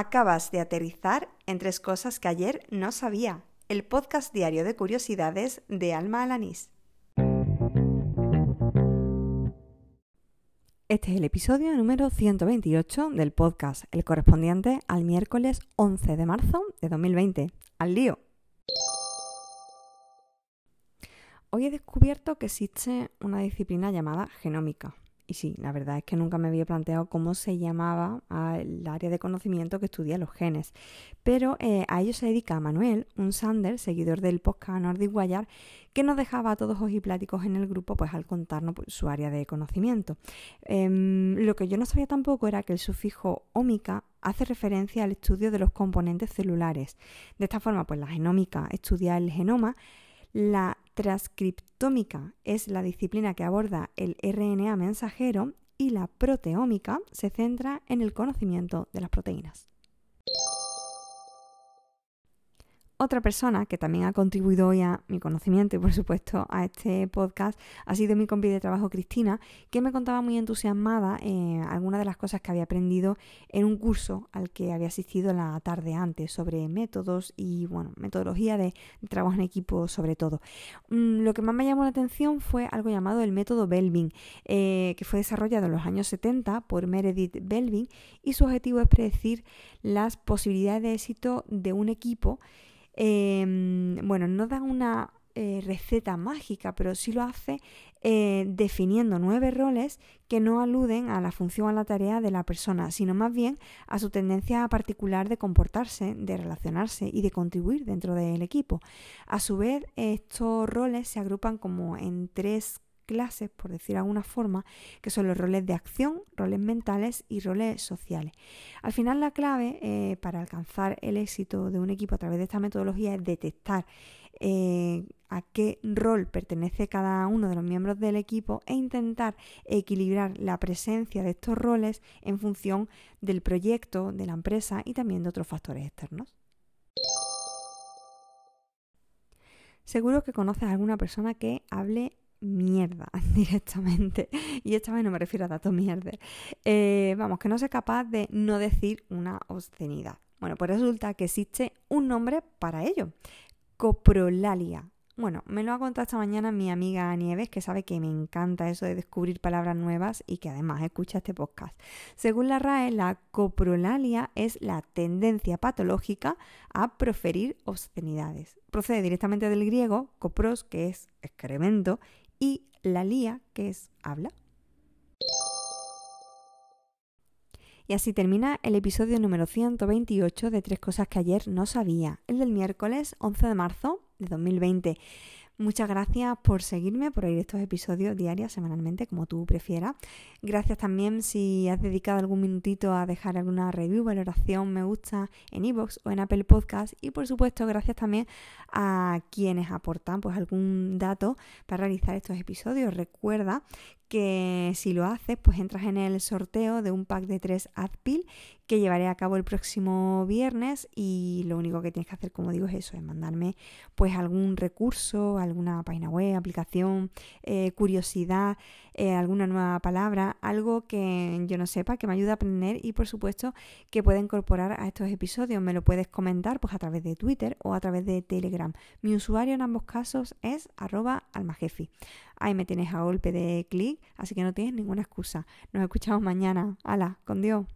Acabas de aterrizar en tres cosas que ayer no sabía. El podcast diario de curiosidades de Alma Alanís. Este es el episodio número 128 del podcast, el correspondiente al miércoles 11 de marzo de 2020. ¡Al lío! Hoy he descubierto que existe una disciplina llamada genómica. Y sí, la verdad es que nunca me había planteado cómo se llamaba el área de conocimiento que estudia los genes. Pero eh, a ello se dedica Manuel, un Sander, seguidor del podcast Nordic Wire, que nos dejaba a todos ojipláticos en el grupo pues al contarnos pues, su área de conocimiento. Em, lo que yo no sabía tampoco era que el sufijo ómica hace referencia al estudio de los componentes celulares. De esta forma, pues la genómica estudia el genoma, la transcriptómica es la disciplina que aborda el RNA mensajero y la proteómica se centra en el conocimiento de las proteínas. Otra persona que también ha contribuido hoy a mi conocimiento y por supuesto a este podcast ha sido mi compi de trabajo Cristina, que me contaba muy entusiasmada eh, algunas de las cosas que había aprendido en un curso al que había asistido la tarde antes sobre métodos y bueno, metodología de, trabajo en equipo sobre todo. Mm, lo que más me llamó la atención fue algo llamado el método Belvin, eh, que fue desarrollado en los años 70 por Meredith Belvin y su objetivo es predecir las posibilidades de éxito de un equipo Em, bueno, no da una eh, receta mágica, pero sí lo hace eh, definiendo nueve roles que no aluden a la función o a la tarea de la persona, sino más bien a su tendencia particular de comportarse, de relacionarse y de contribuir dentro del equipo. A su vez, estos roles se agrupan como en tres clases, por decir de alguna forma, que son los roles de acción, roles mentales y roles sociales. Al final la clave eh, para alcanzar el éxito de un equipo a través de esta metodología es detectar eh, a qué rol pertenece cada uno de los miembros del equipo e intentar equilibrar la presencia de estos roles en función del proyecto, de la empresa y también de otros factores externos. Seguro que conoces a alguna persona que hable mierda directamente. Y esta vez no me refiero a datos mierda. Eh, vamos, que no sea capaz de no decir una obscenidad. Bueno, pues resulta que existe un nombre para ello. Coprolalia. Bueno, me lo ha contado esta mañana mi amiga Nieves, que sabe que me encanta eso de descubrir palabras nuevas y que además escucha este podcast. Según la RAE, la coprolalia es la tendencia patológica a proferir obscenidades. Procede directamente del griego copros, que es excremento, y la lía, que es habla. Y así termina el episodio número 128 de Tres Cosas que ayer no sabía, el del miércoles 11 de marzo de 2020. Muchas gracias por seguirme, por oír estos episodios diarios, semanalmente, como tú prefieras. Gracias también si has dedicado algún minutito a dejar alguna review, valoración, me gusta en iVoox o en Apple Podcast. Y por supuesto, gracias también a quienes aportan pues algún dato para realizar estos episodios. Recuerda que si lo haces, pues entras en el sorteo de un pack de tres Adpil que llevaré a cabo el próximo viernes y lo único que tienes que hacer, como digo, es eso, es mandarme pues algún recurso, alguna página web, aplicación, eh, curiosidad, eh, alguna nueva palabra, algo que yo no sepa, que me ayude a aprender y por supuesto que pueda incorporar a estos episodios. Me lo puedes comentar pues a través de Twitter o a través de Telegram. Mi usuario en ambos casos es arroba almajefi. Ahí me tienes a golpe de clic, así que no tienes ninguna excusa. Nos escuchamos mañana. ¡Hala! Con Dios.